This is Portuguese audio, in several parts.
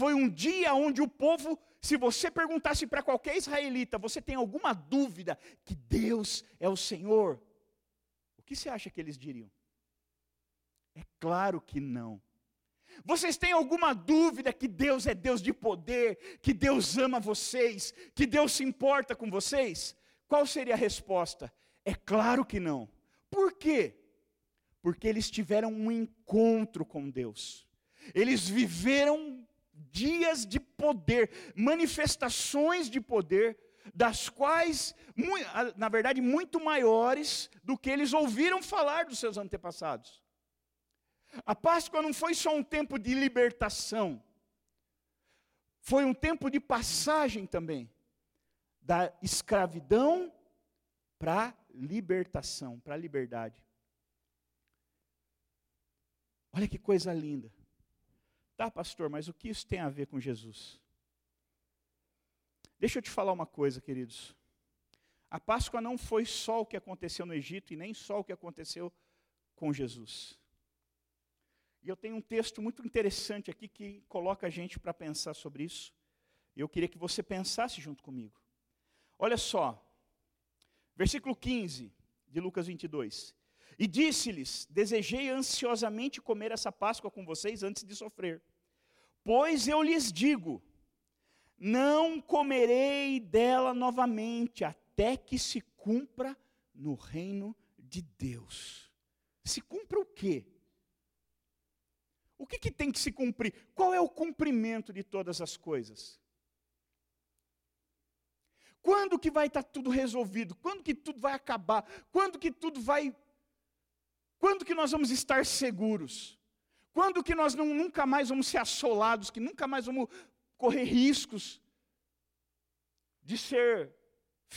Foi um dia onde o povo, se você perguntasse para qualquer israelita, você tem alguma dúvida que Deus é o Senhor? O que você acha que eles diriam? É claro que não. Vocês têm alguma dúvida que Deus é Deus de poder, que Deus ama vocês, que Deus se importa com vocês? Qual seria a resposta? É claro que não. Por quê? Porque eles tiveram um encontro com Deus. Eles viveram dias de poder, manifestações de poder, das quais, na verdade, muito maiores do que eles ouviram falar dos seus antepassados. A Páscoa não foi só um tempo de libertação, foi um tempo de passagem também, da escravidão para a libertação, para a liberdade. Olha que coisa linda. Tá, pastor, mas o que isso tem a ver com Jesus? Deixa eu te falar uma coisa, queridos. A Páscoa não foi só o que aconteceu no Egito e nem só o que aconteceu com Jesus. E eu tenho um texto muito interessante aqui que coloca a gente para pensar sobre isso. E eu queria que você pensasse junto comigo. Olha só, versículo 15 de Lucas 22. E disse-lhes: Desejei ansiosamente comer essa Páscoa com vocês antes de sofrer. Pois eu lhes digo: Não comerei dela novamente, até que se cumpra no reino de Deus. Se cumpra o quê? O que, que tem que se cumprir? Qual é o cumprimento de todas as coisas? Quando que vai estar tudo resolvido? Quando que tudo vai acabar? Quando que tudo vai. Quando que nós vamos estar seguros? Quando que nós não, nunca mais vamos ser assolados, que nunca mais vamos correr riscos de ser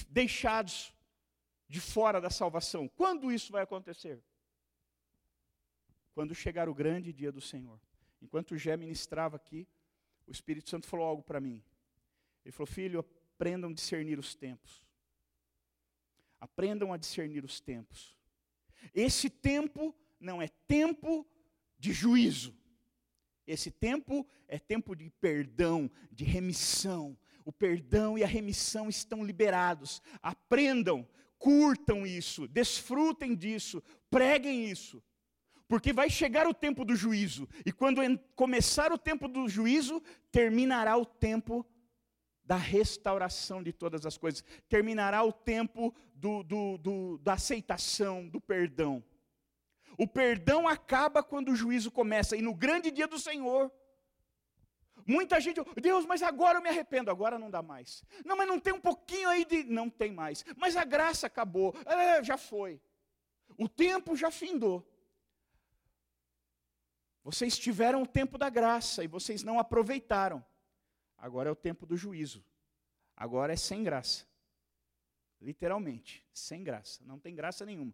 deixados de fora da salvação? Quando isso vai acontecer? quando chegar o grande dia do Senhor. Enquanto o Gé ministrava aqui, o Espírito Santo falou algo para mim. Ele falou: Filho, aprendam a discernir os tempos. Aprendam a discernir os tempos. Esse tempo não é tempo de juízo. Esse tempo é tempo de perdão, de remissão. O perdão e a remissão estão liberados. Aprendam, curtam isso, desfrutem disso, preguem isso. Porque vai chegar o tempo do juízo, e quando começar o tempo do juízo, terminará o tempo da restauração de todas as coisas, terminará o tempo do, do, do, da aceitação, do perdão. O perdão acaba quando o juízo começa, e no grande dia do Senhor, Muita gente, Deus, mas agora eu me arrependo, agora não dá mais. Não, mas não tem um pouquinho aí de. Não tem mais. Mas a graça acabou, é, já foi. O tempo já findou. Vocês tiveram o tempo da graça e vocês não aproveitaram. Agora é o tempo do juízo. Agora é sem graça. Literalmente, sem graça. Não tem graça nenhuma.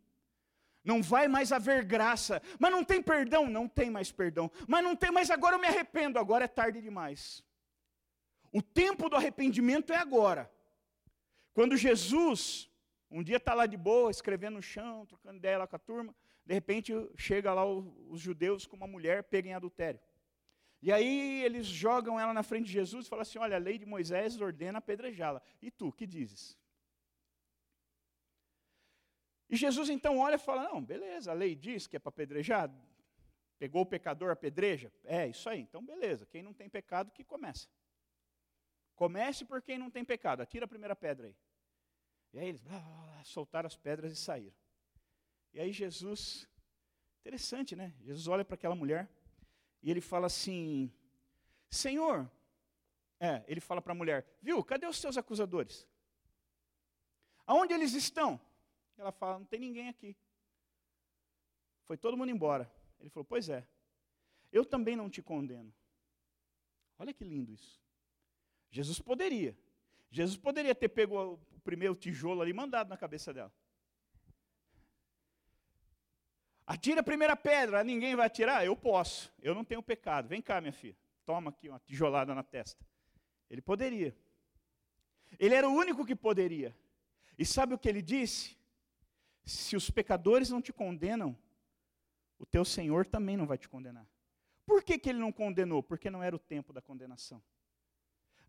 Não vai mais haver graça. Mas não tem perdão? Não tem mais perdão. Mas não tem, mas agora eu me arrependo. Agora é tarde demais. O tempo do arrependimento é agora. Quando Jesus, um dia está lá de boa, escrevendo no chão, trocando ideia lá com a turma, de repente chega lá os judeus com uma mulher pega em adultério. E aí eles jogam ela na frente de Jesus e falam assim: Olha, a lei de Moisés ordena apedrejá-la. E tu, que dizes? E Jesus então olha e fala: Não, beleza, a lei diz que é para apedrejar. Pegou o pecador, apedreja? É, isso aí. Então, beleza. Quem não tem pecado, que comece. Comece por quem não tem pecado. Atira a primeira pedra aí. E aí eles blá, blá, blá, soltaram as pedras e saíram. E aí Jesus, interessante, né? Jesus olha para aquela mulher e ele fala assim: Senhor, é, ele fala para a mulher: Viu, cadê os seus acusadores? Aonde eles estão? Ela fala: Não tem ninguém aqui. Foi todo mundo embora. Ele falou: Pois é, eu também não te condeno. Olha que lindo isso. Jesus poderia. Jesus poderia ter pego o primeiro tijolo ali e mandado na cabeça dela. Atira a primeira pedra, ninguém vai atirar? Eu posso, eu não tenho pecado. Vem cá, minha filha, toma aqui uma tijolada na testa. Ele poderia. Ele era o único que poderia. E sabe o que ele disse? Se os pecadores não te condenam, o teu Senhor também não vai te condenar. Por que, que ele não condenou? Porque não era o tempo da condenação.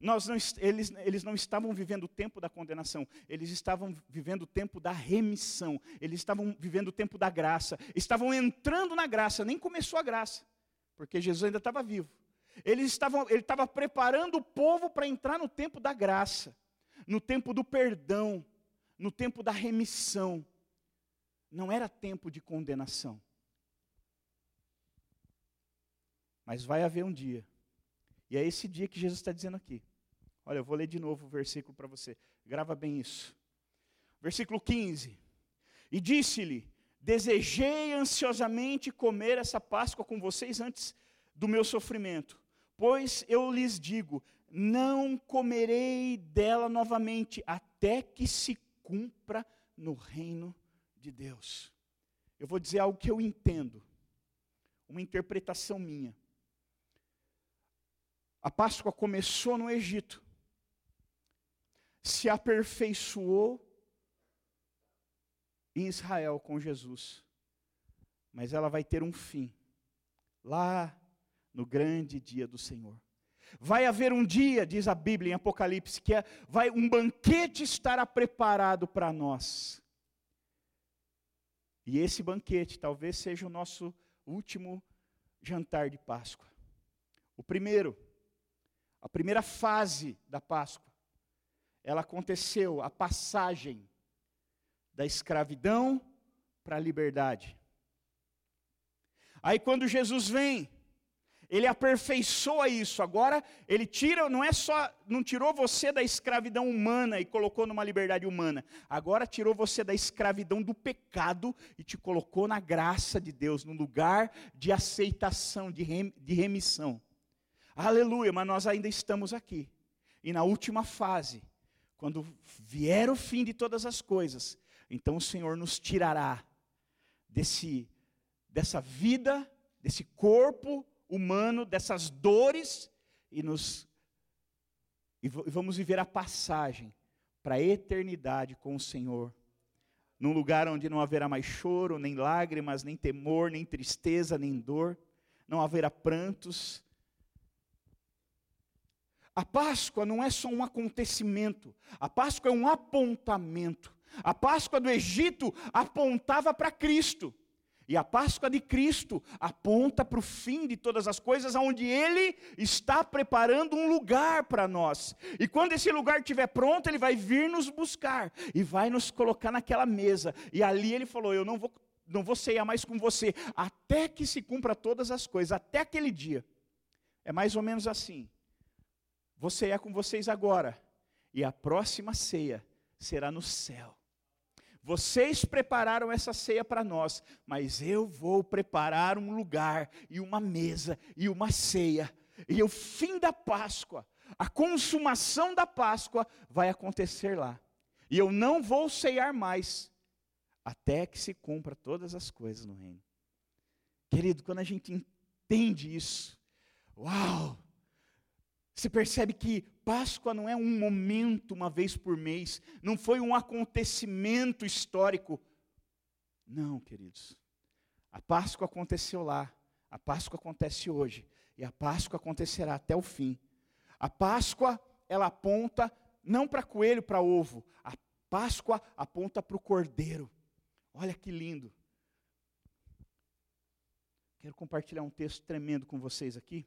Nós não, eles, eles não estavam vivendo o tempo da condenação, eles estavam vivendo o tempo da remissão, eles estavam vivendo o tempo da graça, estavam entrando na graça, nem começou a graça, porque Jesus ainda estava vivo. Eles estavam, ele estava preparando o povo para entrar no tempo da graça, no tempo do perdão, no tempo da remissão. Não era tempo de condenação. Mas vai haver um dia, e é esse dia que Jesus está dizendo aqui. Olha, eu vou ler de novo o versículo para você. Grava bem isso. Versículo 15. E disse-lhe: Desejei ansiosamente comer essa Páscoa com vocês antes do meu sofrimento. Pois eu lhes digo: não comerei dela novamente, até que se cumpra no reino de Deus. Eu vou dizer algo que eu entendo, uma interpretação minha. A Páscoa começou no Egito se aperfeiçoou em Israel com Jesus. Mas ela vai ter um fim, lá no grande dia do Senhor. Vai haver um dia, diz a Bíblia em Apocalipse, que é, vai um banquete estará preparado para nós. E esse banquete talvez seja o nosso último jantar de Páscoa. O primeiro, a primeira fase da Páscoa ela aconteceu a passagem da escravidão para a liberdade. Aí quando Jesus vem, ele aperfeiçoa isso. Agora ele tira, não é só, não tirou você da escravidão humana e colocou numa liberdade humana. Agora tirou você da escravidão do pecado e te colocou na graça de Deus, num lugar de aceitação, de, rem, de remissão. Aleluia, mas nós ainda estamos aqui. E na última fase, quando vier o fim de todas as coisas, então o Senhor nos tirará desse dessa vida, desse corpo humano, dessas dores e nos e vamos viver a passagem para a eternidade com o Senhor. Num lugar onde não haverá mais choro, nem lágrimas, nem temor, nem tristeza, nem dor, não haverá prantos, a Páscoa não é só um acontecimento, a Páscoa é um apontamento. A Páscoa do Egito apontava para Cristo. E a Páscoa de Cristo aponta para o fim de todas as coisas, onde Ele está preparando um lugar para nós. E quando esse lugar estiver pronto, Ele vai vir nos buscar e vai nos colocar naquela mesa. E ali Ele falou: Eu não vou, não vou ceiar mais com você, até que se cumpra todas as coisas, até aquele dia. É mais ou menos assim. Vou ceiar com vocês agora. E a próxima ceia será no céu. Vocês prepararam essa ceia para nós, mas eu vou preparar um lugar e uma mesa e uma ceia. E o fim da Páscoa, a consumação da Páscoa vai acontecer lá. E eu não vou ceiar mais até que se cumpra todas as coisas no reino. Querido, quando a gente entende isso, uau! Você percebe que Páscoa não é um momento uma vez por mês, não foi um acontecimento histórico. Não, queridos. A Páscoa aconteceu lá, a Páscoa acontece hoje, e a Páscoa acontecerá até o fim. A Páscoa, ela aponta não para coelho, para ovo. A Páscoa aponta para o cordeiro. Olha que lindo. Quero compartilhar um texto tremendo com vocês aqui,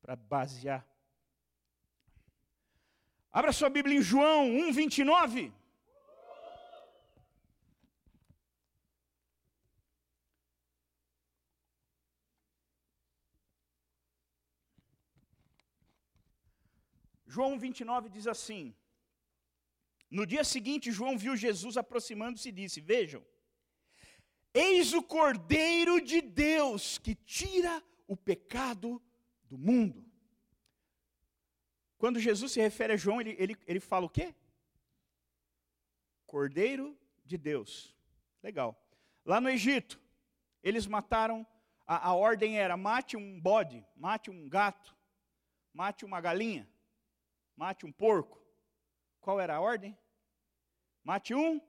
para basear Abra sua Bíblia em João 1, 29. João 29 diz assim: No dia seguinte, João viu Jesus aproximando-se e disse: Vejam, eis o Cordeiro de Deus que tira o pecado do mundo. Quando Jesus se refere a João, ele, ele, ele fala o quê? Cordeiro de Deus. Legal. Lá no Egito, eles mataram, a, a ordem era: mate um bode, mate um gato, mate uma galinha, mate um porco. Qual era a ordem? Mate um.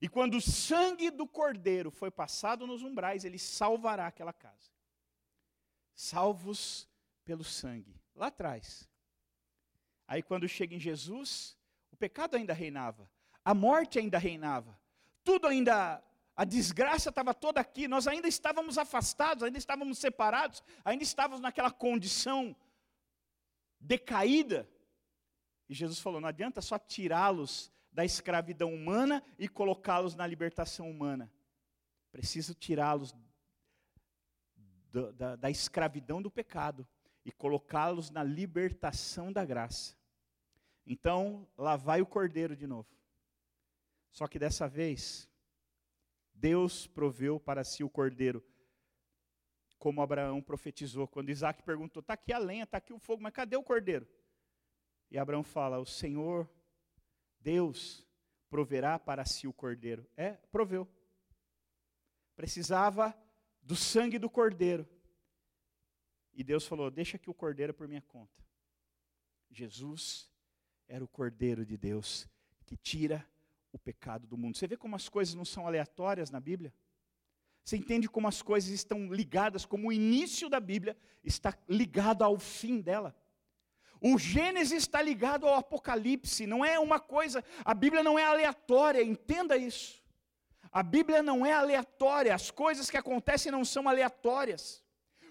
E quando o sangue do cordeiro foi passado nos umbrais, ele salvará aquela casa. salvos pelo sangue, lá atrás. Aí quando chega em Jesus, o pecado ainda reinava, a morte ainda reinava, tudo ainda, a desgraça estava toda aqui, nós ainda estávamos afastados, ainda estávamos separados, ainda estávamos naquela condição decaída. E Jesus falou: não adianta só tirá-los da escravidão humana e colocá-los na libertação humana. Preciso tirá-los da, da escravidão do pecado e colocá-los na libertação da graça. Então, lá vai o cordeiro de novo. Só que dessa vez, Deus proveu para si o cordeiro, como Abraão profetizou. Quando Isaac perguntou: está aqui a lenha, está aqui o fogo, mas cadê o cordeiro? E Abraão fala: o Senhor, Deus, proverá para si o cordeiro. É, proveu. Precisava do sangue do cordeiro. E Deus falou: Deixa que o cordeiro por minha conta. Jesus era o cordeiro de Deus que tira o pecado do mundo. Você vê como as coisas não são aleatórias na Bíblia? Você entende como as coisas estão ligadas, como o início da Bíblia está ligado ao fim dela. O Gênesis está ligado ao Apocalipse, não é uma coisa, a Bíblia não é aleatória, entenda isso. A Bíblia não é aleatória, as coisas que acontecem não são aleatórias.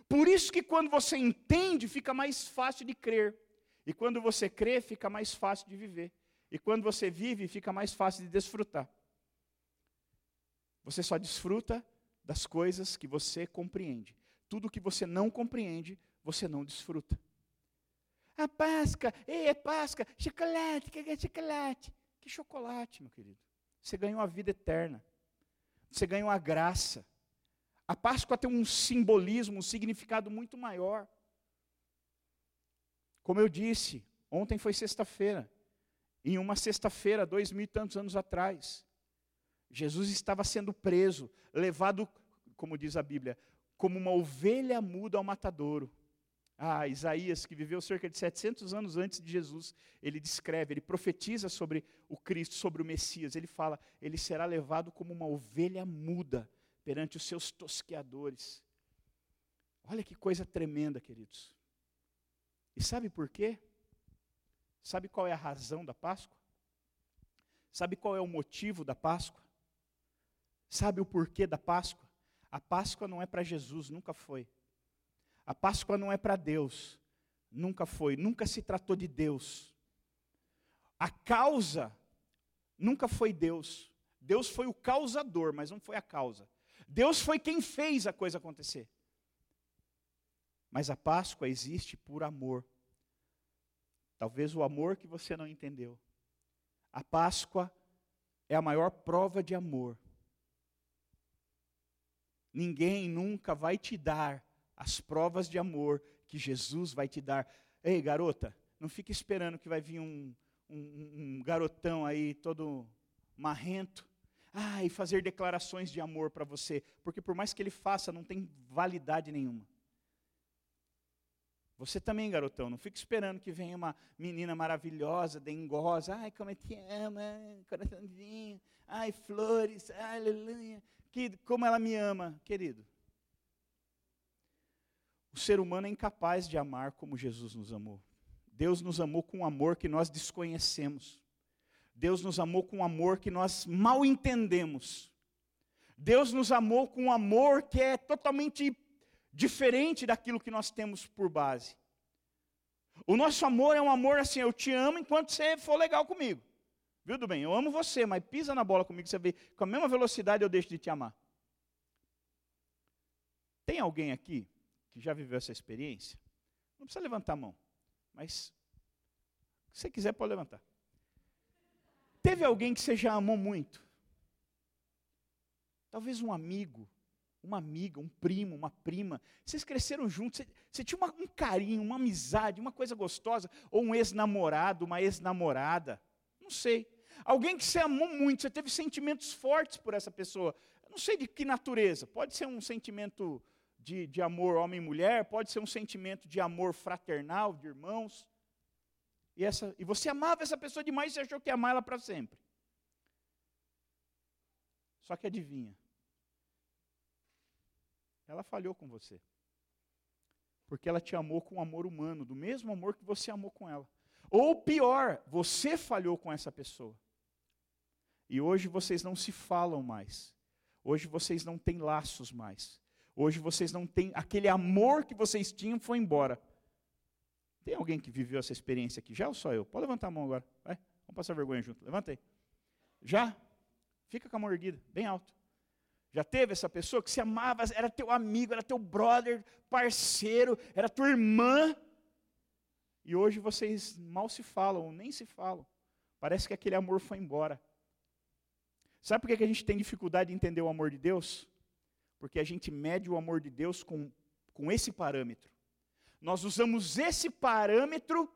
Por isso que quando você entende, fica mais fácil de crer. E quando você crê, fica mais fácil de viver. E quando você vive, fica mais fácil de desfrutar. Você só desfruta das coisas que você compreende. Tudo que você não compreende, você não desfruta. A Páscoa, ei, é Páscoa, chocolate, que é chocolate? Que chocolate, meu querido? Você ganhou a vida eterna. Você ganhou a graça. A Páscoa tem um simbolismo, um significado muito maior. Como eu disse, ontem foi sexta-feira. Em uma sexta-feira, dois mil e tantos anos atrás, Jesus estava sendo preso, levado, como diz a Bíblia, como uma ovelha muda ao matadouro. Ah, Isaías, que viveu cerca de 700 anos antes de Jesus, ele descreve, ele profetiza sobre o Cristo, sobre o Messias. Ele fala: ele será levado como uma ovelha muda perante os seus tosqueadores. Olha que coisa tremenda, queridos. E sabe por quê? Sabe qual é a razão da Páscoa? Sabe qual é o motivo da Páscoa? Sabe o porquê da Páscoa? A Páscoa não é para Jesus, nunca foi. A Páscoa não é para Deus. Nunca foi, nunca se tratou de Deus. A causa nunca foi Deus. Deus foi o causador, mas não foi a causa. Deus foi quem fez a coisa acontecer. Mas a Páscoa existe por amor. Talvez o amor que você não entendeu. A Páscoa é a maior prova de amor. Ninguém nunca vai te dar as provas de amor que Jesus vai te dar. Ei, garota, não fique esperando que vai vir um, um, um garotão aí todo marrento. Ah, e fazer declarações de amor para você, porque por mais que ele faça, não tem validade nenhuma. Você também, garotão, não fique esperando que venha uma menina maravilhosa, dengosa, ai, como eu te amo, coraçãozinho, ai, flores, aleluia, que, como ela me ama, querido. O ser humano é incapaz de amar como Jesus nos amou. Deus nos amou com um amor que nós desconhecemos. Deus nos amou com um amor que nós mal entendemos. Deus nos amou com um amor que é totalmente diferente daquilo que nós temos por base. O nosso amor é um amor assim, eu te amo enquanto você for legal comigo. Viu, do bem? Eu amo você, mas pisa na bola comigo, você vê, com a mesma velocidade eu deixo de te amar. Tem alguém aqui que já viveu essa experiência, não precisa levantar a mão, mas se você quiser pode levantar. Teve alguém que você já amou muito? Talvez um amigo, uma amiga, um primo, uma prima. Vocês cresceram juntos, você, você tinha uma, um carinho, uma amizade, uma coisa gostosa, ou um ex-namorado, uma ex-namorada, não sei. Alguém que você amou muito, você teve sentimentos fortes por essa pessoa. não sei de que natureza. Pode ser um sentimento de, de amor homem e mulher, pode ser um sentimento de amor fraternal, de irmãos. E, essa, e você amava essa pessoa demais e achou que ia amar ela para sempre. Só que adivinha, ela falhou com você. porque ela te amou com amor humano, do mesmo amor que você amou com ela. Ou pior, você falhou com essa pessoa. E hoje vocês não se falam mais. Hoje vocês não têm laços mais. Hoje vocês não têm. Aquele amor que vocês tinham foi embora. Tem alguém que viveu essa experiência aqui já ou só eu? Pode levantar a mão agora. Vai, vamos passar vergonha junto. Levanta aí. Já? Fica com a mão erguida, bem alto. Já teve essa pessoa que se amava, era teu amigo, era teu brother, parceiro, era tua irmã. E hoje vocês mal se falam, nem se falam. Parece que aquele amor foi embora. Sabe por que a gente tem dificuldade de entender o amor de Deus? Porque a gente mede o amor de Deus com, com esse parâmetro. Nós usamos esse parâmetro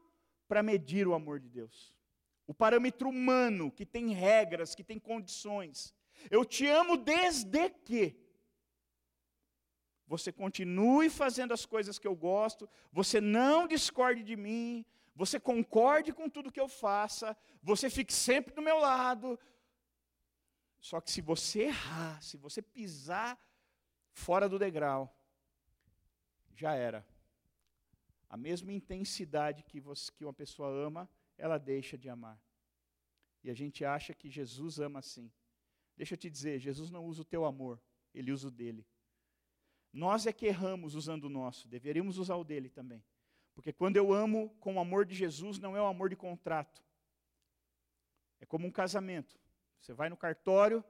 para medir o amor de Deus. O parâmetro humano, que tem regras, que tem condições. Eu te amo desde que você continue fazendo as coisas que eu gosto, você não discorde de mim, você concorde com tudo que eu faça, você fique sempre do meu lado, só que se você errar, se você pisar fora do degrau, já era. A mesma intensidade que, você, que uma pessoa ama, ela deixa de amar. E a gente acha que Jesus ama assim. Deixa eu te dizer, Jesus não usa o teu amor, ele usa o dele. Nós é que erramos usando o nosso, deveríamos usar o dele também. Porque quando eu amo com o amor de Jesus, não é o amor de contrato. É como um casamento. Você vai no cartório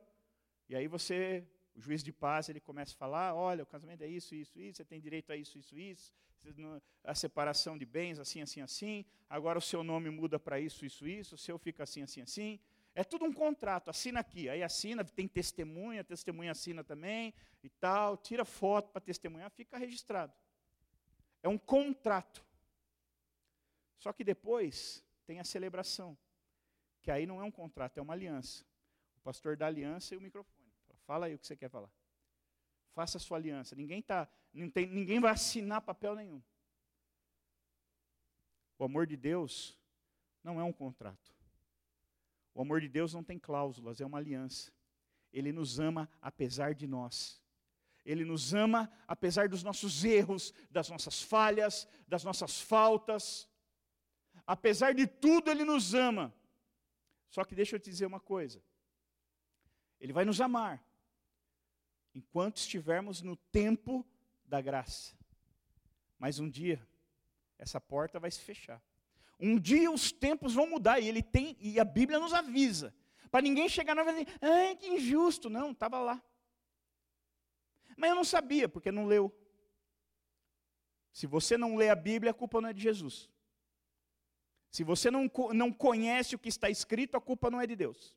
e aí você, o juiz de paz, ele começa a falar, olha, o casamento é isso, isso, isso, você tem direito a isso, isso, isso, a separação de bens, assim, assim, assim, agora o seu nome muda para isso, isso, isso, o seu fica assim, assim, assim. É tudo um contrato, assina aqui, aí assina, tem testemunha, testemunha assina também e tal, tira foto para testemunhar, fica registrado. É um contrato. Só que depois tem a celebração, que aí não é um contrato, é uma aliança pastor da aliança e o microfone. Fala aí o que você quer falar. Faça a sua aliança. Ninguém tá, não tem, ninguém vai assinar papel nenhum. O amor de Deus não é um contrato. O amor de Deus não tem cláusulas, é uma aliança. Ele nos ama apesar de nós. Ele nos ama apesar dos nossos erros, das nossas falhas, das nossas faltas. Apesar de tudo, Ele nos ama. Só que deixa eu te dizer uma coisa: ele vai nos amar enquanto estivermos no tempo da graça. Mas um dia essa porta vai se fechar. Um dia os tempos vão mudar e ele tem e a Bíblia nos avisa para ninguém chegar na e dizer, ai que injusto, não, estava lá. Mas eu não sabia porque não leu. Se você não lê a Bíblia, a culpa não é de Jesus. Se você não, não conhece o que está escrito, a culpa não é de Deus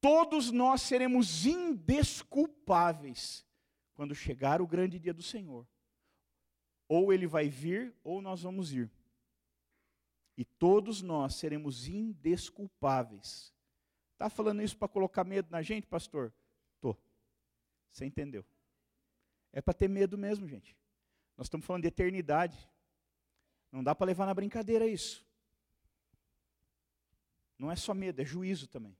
todos nós seremos indesculpáveis quando chegar o grande dia do Senhor. Ou ele vai vir, ou nós vamos ir. E todos nós seremos indesculpáveis. Está falando isso para colocar medo na gente, pastor? Tô. Você entendeu? É para ter medo mesmo, gente. Nós estamos falando de eternidade. Não dá para levar na brincadeira isso. Não é só medo, é juízo também.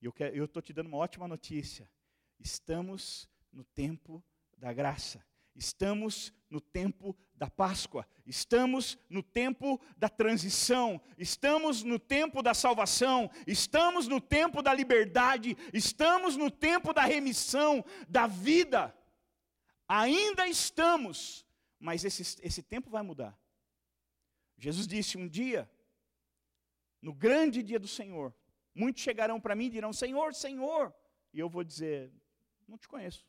E eu estou te dando uma ótima notícia. Estamos no tempo da graça. Estamos no tempo da Páscoa, estamos no tempo da transição, estamos no tempo da salvação, estamos no tempo da liberdade, estamos no tempo da remissão, da vida. Ainda estamos, mas esse, esse tempo vai mudar. Jesus disse um dia, no grande dia do Senhor, Muitos chegarão para mim e dirão: Senhor, Senhor. E eu vou dizer: Não te conheço.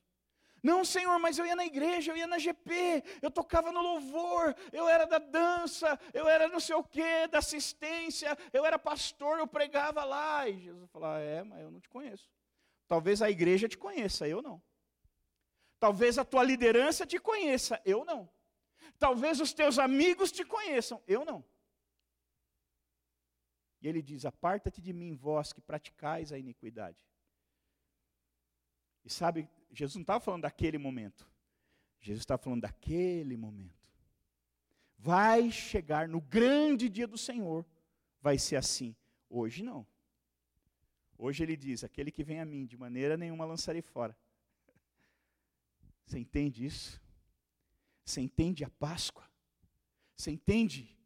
Não, Senhor, mas eu ia na igreja, eu ia na GP, eu tocava no louvor, eu era da dança, eu era não sei o quê, da assistência, eu era pastor, eu pregava lá. E Jesus falou: É, mas eu não te conheço. Talvez a igreja te conheça, eu não. Talvez a tua liderança te conheça, eu não. Talvez os teus amigos te conheçam, eu não. E ele diz: Aparta-te de mim, vós que praticais a iniquidade. E sabe, Jesus não estava falando daquele momento. Jesus estava falando daquele momento. Vai chegar no grande dia do Senhor, vai ser assim. Hoje não. Hoje ele diz: Aquele que vem a mim, de maneira nenhuma lançarei fora. Você entende isso? Você entende a Páscoa? Você entende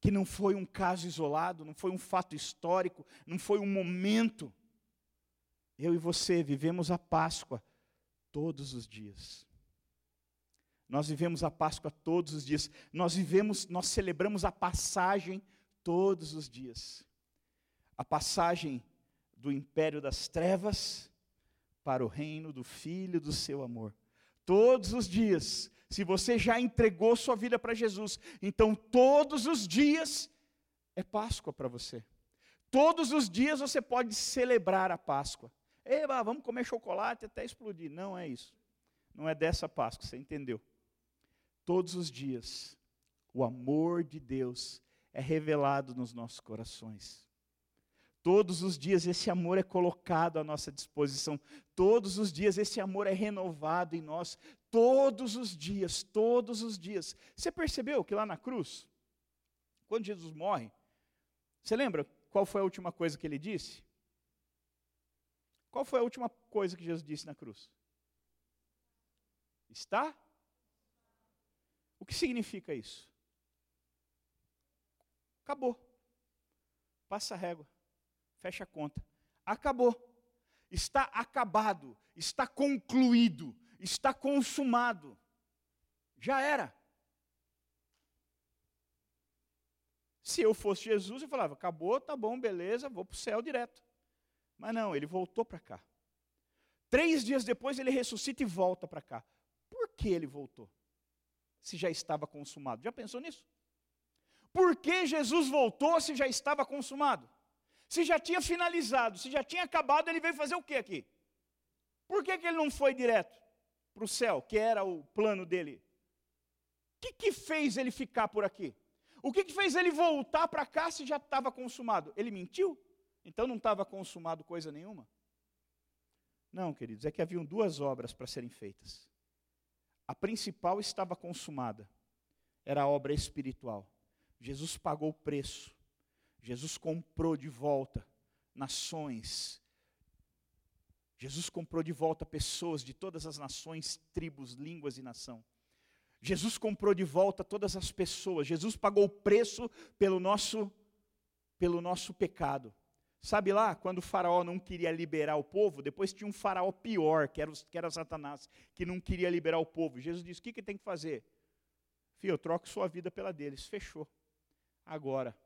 que não foi um caso isolado, não foi um fato histórico, não foi um momento. Eu e você vivemos a Páscoa todos os dias. Nós vivemos a Páscoa todos os dias. Nós vivemos, nós celebramos a passagem todos os dias. A passagem do império das trevas para o reino do filho do seu amor. Todos os dias se você já entregou sua vida para Jesus, então todos os dias é Páscoa para você. Todos os dias você pode celebrar a Páscoa. Eba, vamos comer chocolate até explodir. Não é isso. Não é dessa Páscoa, você entendeu? Todos os dias, o amor de Deus é revelado nos nossos corações. Todos os dias esse amor é colocado à nossa disposição. Todos os dias esse amor é renovado em nós. Todos os dias, todos os dias. Você percebeu que lá na cruz, quando Jesus morre, você lembra qual foi a última coisa que ele disse? Qual foi a última coisa que Jesus disse na cruz? Está? O que significa isso? Acabou. Passa a régua. Fecha a conta. Acabou. Está acabado. Está concluído. Está consumado. Já era. Se eu fosse Jesus, eu falava: acabou, tá bom, beleza, vou para o céu direto. Mas não, ele voltou para cá. Três dias depois ele ressuscita e volta para cá. Por que ele voltou? Se já estava consumado. Já pensou nisso? Por que Jesus voltou se já estava consumado? Se já tinha finalizado, se já tinha acabado, ele veio fazer o que aqui? Por que, que ele não foi direto para o céu, que era o plano dele? O que, que fez ele ficar por aqui? O que, que fez ele voltar para cá se já estava consumado? Ele mentiu? Então não estava consumado coisa nenhuma? Não, queridos, é que haviam duas obras para serem feitas. A principal estava consumada, era a obra espiritual. Jesus pagou o preço Jesus comprou de volta nações. Jesus comprou de volta pessoas de todas as nações, tribos, línguas e nação. Jesus comprou de volta todas as pessoas. Jesus pagou o preço pelo nosso pelo nosso pecado. Sabe lá, quando o faraó não queria liberar o povo, depois tinha um faraó pior, que era, que era Satanás, que não queria liberar o povo. Jesus disse: O que, que tem que fazer? Filho, eu troco sua vida pela deles. Fechou. Agora,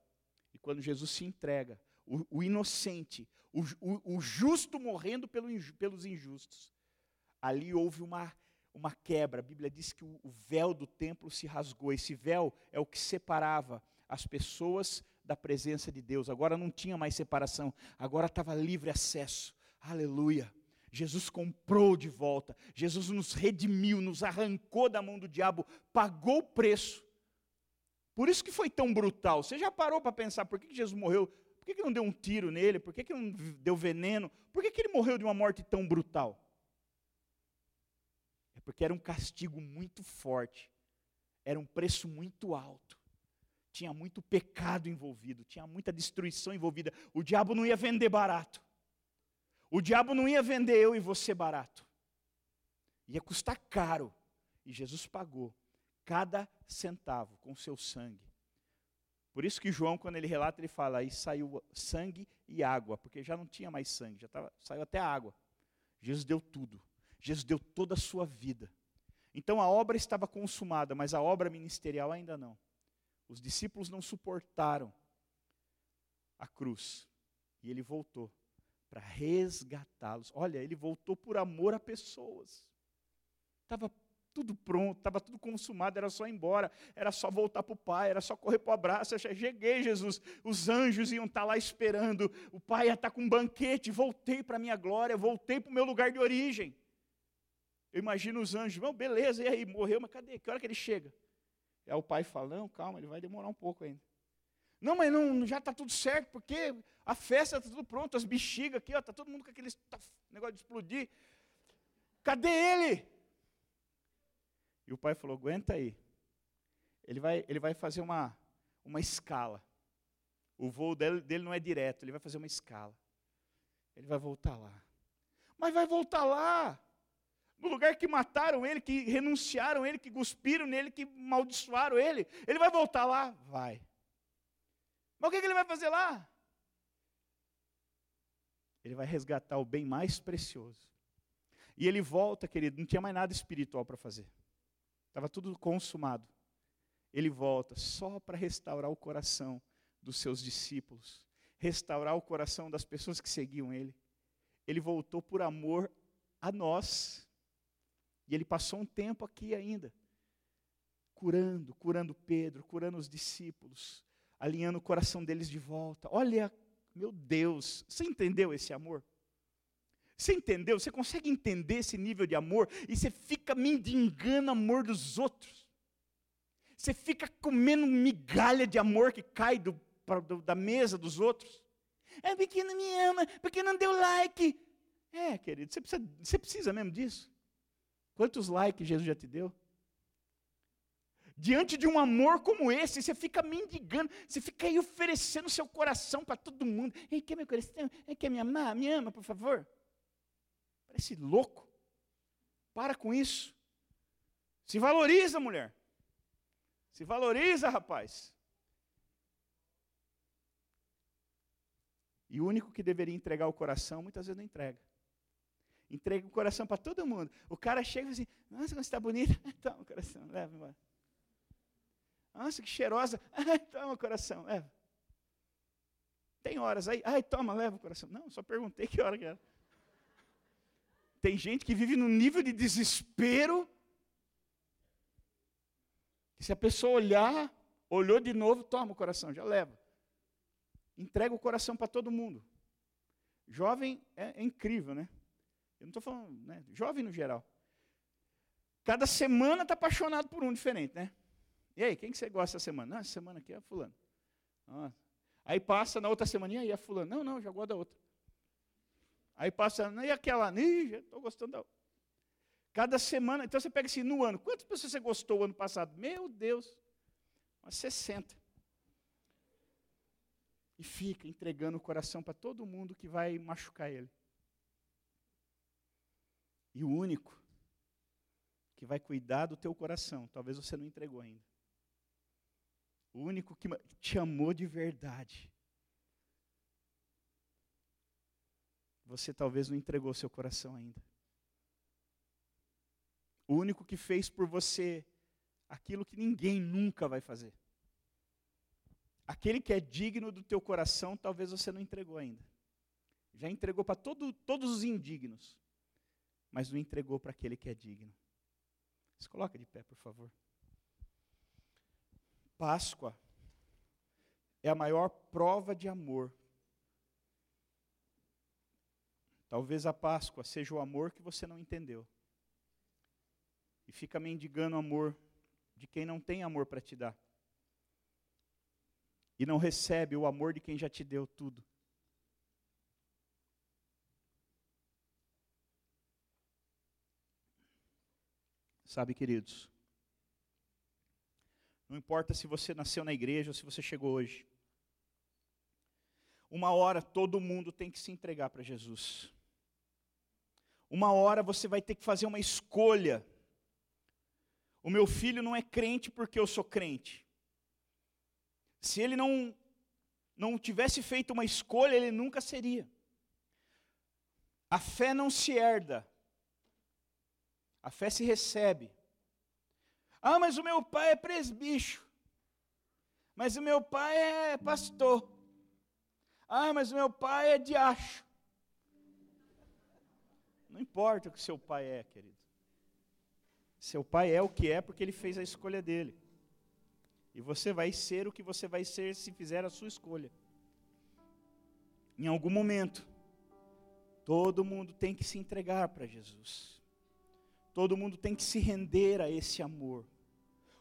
quando Jesus se entrega, o, o inocente, o, o, o, justo morrendo pelo, pelos injustos, ali houve uma, uma quebra. A Bíblia diz que o, véu do templo se rasgou. Esse véu é o que separava as pessoas da presença de Deus. Agora não tinha mais separação, agora estava livre acesso. Aleluia. Jesus comprou de volta, Jesus nos redimiu, nos arrancou da mão do diabo, pagou o preço por isso que foi tão brutal. Você já parou para pensar por que, Jesus morreu? Por que, não deu um tiro nele? Por que, não deu veneno? Por que ele morreu de uma morte tão brutal? É porque era um castigo muito forte. Era um preço muito alto. Tinha muito pecado envolvido, tinha muita destruição envolvida. O diabo não ia vender barato. O diabo não ia vender eu e você barato. Ia custar caro. E Jesus pagou cada centavo com seu sangue. Por isso que João, quando ele relata, ele fala, aí saiu sangue e água, porque já não tinha mais sangue, já tava, saiu até água. Jesus deu tudo. Jesus deu toda a sua vida. Então a obra estava consumada, mas a obra ministerial ainda não. Os discípulos não suportaram a cruz. E ele voltou para resgatá-los. Olha, ele voltou por amor a pessoas. Estava tudo pronto, estava tudo consumado, era só ir embora, era só voltar para o Pai, era só correr para o abraço. Eu cheguei, Jesus, os anjos iam estar tá lá esperando, o Pai ia estar tá com um banquete, voltei para a minha glória, voltei para o meu lugar de origem. Eu imagino os anjos, bom, beleza, e aí, morreu, mas cadê? Que hora que ele chega? Aí o pai fala, não, calma, ele vai demorar um pouco ainda. Não, mas não, já está tudo certo, porque a festa está tudo pronto, as bexigas aqui, está todo mundo com aquele negócio de explodir. Cadê ele? E o pai falou: aguenta aí. Ele vai, ele vai fazer uma, uma escala. O voo dele, dele não é direto, ele vai fazer uma escala. Ele vai voltar lá. Mas vai voltar lá. no lugar que mataram ele, que renunciaram ele, que cuspiram nele, que maldiçoaram ele, ele vai voltar lá? Vai. Mas o que, que ele vai fazer lá? Ele vai resgatar o bem mais precioso. E ele volta, querido, não tinha mais nada espiritual para fazer. Estava tudo consumado. Ele volta só para restaurar o coração dos seus discípulos, restaurar o coração das pessoas que seguiam ele. Ele voltou por amor a nós. E ele passou um tempo aqui ainda, curando, curando Pedro, curando os discípulos, alinhando o coração deles de volta. Olha, meu Deus, você entendeu esse amor? Você entendeu? Você consegue entender esse nível de amor e você fica mendigando amor dos outros. Você fica comendo migalha de amor que cai do, do, da mesa dos outros. É porque não me ama, porque não deu like. É, querido, você precisa, você precisa mesmo disso? Quantos likes Jesus já te deu? Diante de um amor como esse, você fica mendigando, você fica aí oferecendo seu coração para todo mundo. Ei, quer meu coração? Ei, quer me amar? Me ama, por favor. Parece louco. Para com isso. Se valoriza, mulher. Se valoriza, rapaz. E o único que deveria entregar o coração, muitas vezes não entrega. Entrega o coração para todo mundo. O cara chega e diz assim: Nossa, você está bonita. Toma o coração, leva embora. Nossa, que cheirosa. Toma o coração, leva. Tem horas aí. Ai, toma, leva o coração. Não, só perguntei que hora que era. Tem gente que vive num nível de desespero. Se a pessoa olhar, olhou de novo, toma o coração, já leva. Entrega o coração para todo mundo. Jovem é, é incrível, né? Eu não estou falando, né? Jovem no geral. Cada semana está apaixonado por um diferente, né? E aí, quem que você gosta essa semana? Não, essa semana aqui é fulano. Ah. Aí passa na outra semana, e aí é fulano? Não, não, já gosto da outra. Aí passa, e aquela? Ih, estou gostando da. Cada semana, então você pega assim, no ano, quantas pessoas você gostou ano passado? Meu Deus, umas 60. E fica entregando o coração para todo mundo que vai machucar ele. E o único que vai cuidar do teu coração, talvez você não entregou ainda. O único que te amou de verdade. Você talvez não entregou seu coração ainda. O único que fez por você aquilo que ninguém nunca vai fazer. Aquele que é digno do teu coração, talvez você não entregou ainda. Já entregou para todo, todos os indignos, mas não entregou para aquele que é digno. Se coloca de pé, por favor. Páscoa é a maior prova de amor. Talvez a Páscoa seja o amor que você não entendeu. E fica mendigando amor de quem não tem amor para te dar. E não recebe o amor de quem já te deu tudo. Sabe, queridos, não importa se você nasceu na igreja ou se você chegou hoje. Uma hora todo mundo tem que se entregar para Jesus. Uma hora você vai ter que fazer uma escolha. O meu filho não é crente porque eu sou crente. Se ele não não tivesse feito uma escolha, ele nunca seria. A fé não se herda. A fé se recebe. Ah, mas o meu pai é presbicho. Mas o meu pai é pastor. Ah, mas o meu pai é diacho. Não importa o que seu pai é, querido. Seu pai é o que é porque ele fez a escolha dele. E você vai ser o que você vai ser se fizer a sua escolha. Em algum momento, todo mundo tem que se entregar para Jesus. Todo mundo tem que se render a esse amor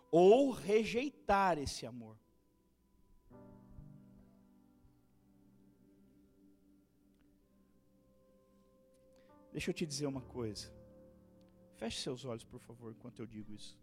ou rejeitar esse amor. Deixa eu te dizer uma coisa. Feche seus olhos, por favor, enquanto eu digo isso.